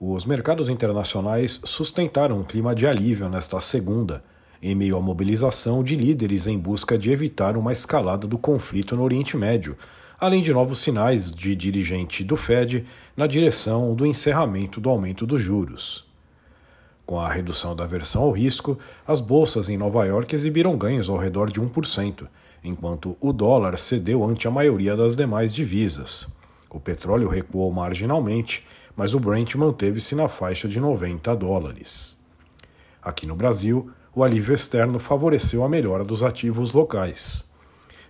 Os mercados internacionais sustentaram um clima de alívio nesta segunda, em meio à mobilização de líderes em busca de evitar uma escalada do conflito no Oriente Médio, além de novos sinais de dirigente do Fed na direção do encerramento do aumento dos juros. Com a redução da aversão ao risco, as bolsas em Nova York exibiram ganhos ao redor de 1%, enquanto o dólar cedeu ante a maioria das demais divisas. O petróleo recuou marginalmente mas o Brent manteve-se na faixa de 90 dólares. Aqui no Brasil, o alívio externo favoreceu a melhora dos ativos locais.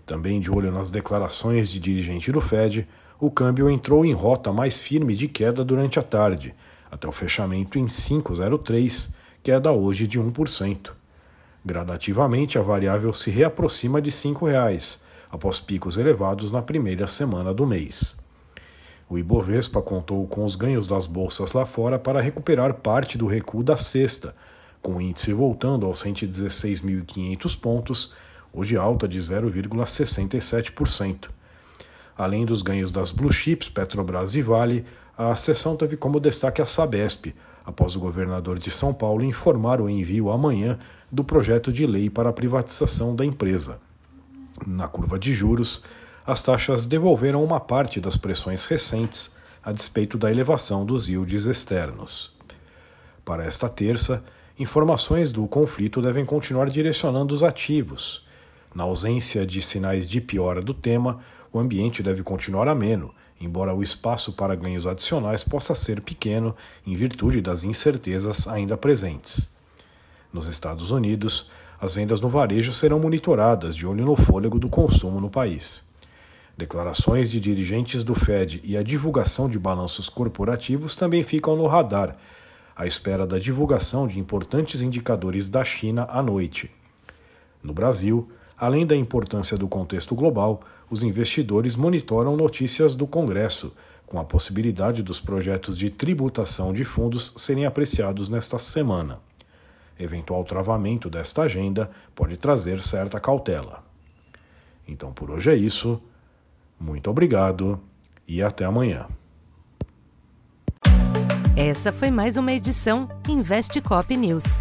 Também de olho nas declarações de dirigente do Fed, o câmbio entrou em rota mais firme de queda durante a tarde, até o fechamento em 5,03, queda hoje de 1%. Gradativamente, a variável se reaproxima de R$ 5,00, após picos elevados na primeira semana do mês. O Ibovespa contou com os ganhos das bolsas lá fora para recuperar parte do recuo da sexta, com o índice voltando aos 116.500 pontos, hoje alta de 0,67%. Além dos ganhos das blue chips Petrobras e Vale, a sessão teve como destaque a Sabesp, após o governador de São Paulo informar o envio amanhã do projeto de lei para a privatização da empresa. Na curva de juros, as taxas devolveram uma parte das pressões recentes a despeito da elevação dos yields externos. Para esta terça, informações do conflito devem continuar direcionando os ativos. Na ausência de sinais de piora do tema, o ambiente deve continuar ameno, embora o espaço para ganhos adicionais possa ser pequeno em virtude das incertezas ainda presentes. Nos Estados Unidos, as vendas no varejo serão monitoradas de olho no fôlego do consumo no país. Declarações de dirigentes do Fed e a divulgação de balanços corporativos também ficam no radar, à espera da divulgação de importantes indicadores da China à noite. No Brasil, além da importância do contexto global, os investidores monitoram notícias do Congresso, com a possibilidade dos projetos de tributação de fundos serem apreciados nesta semana. Eventual travamento desta agenda pode trazer certa cautela. Então por hoje é isso. Muito obrigado e até amanhã. Essa foi mais uma edição Investe Cop News.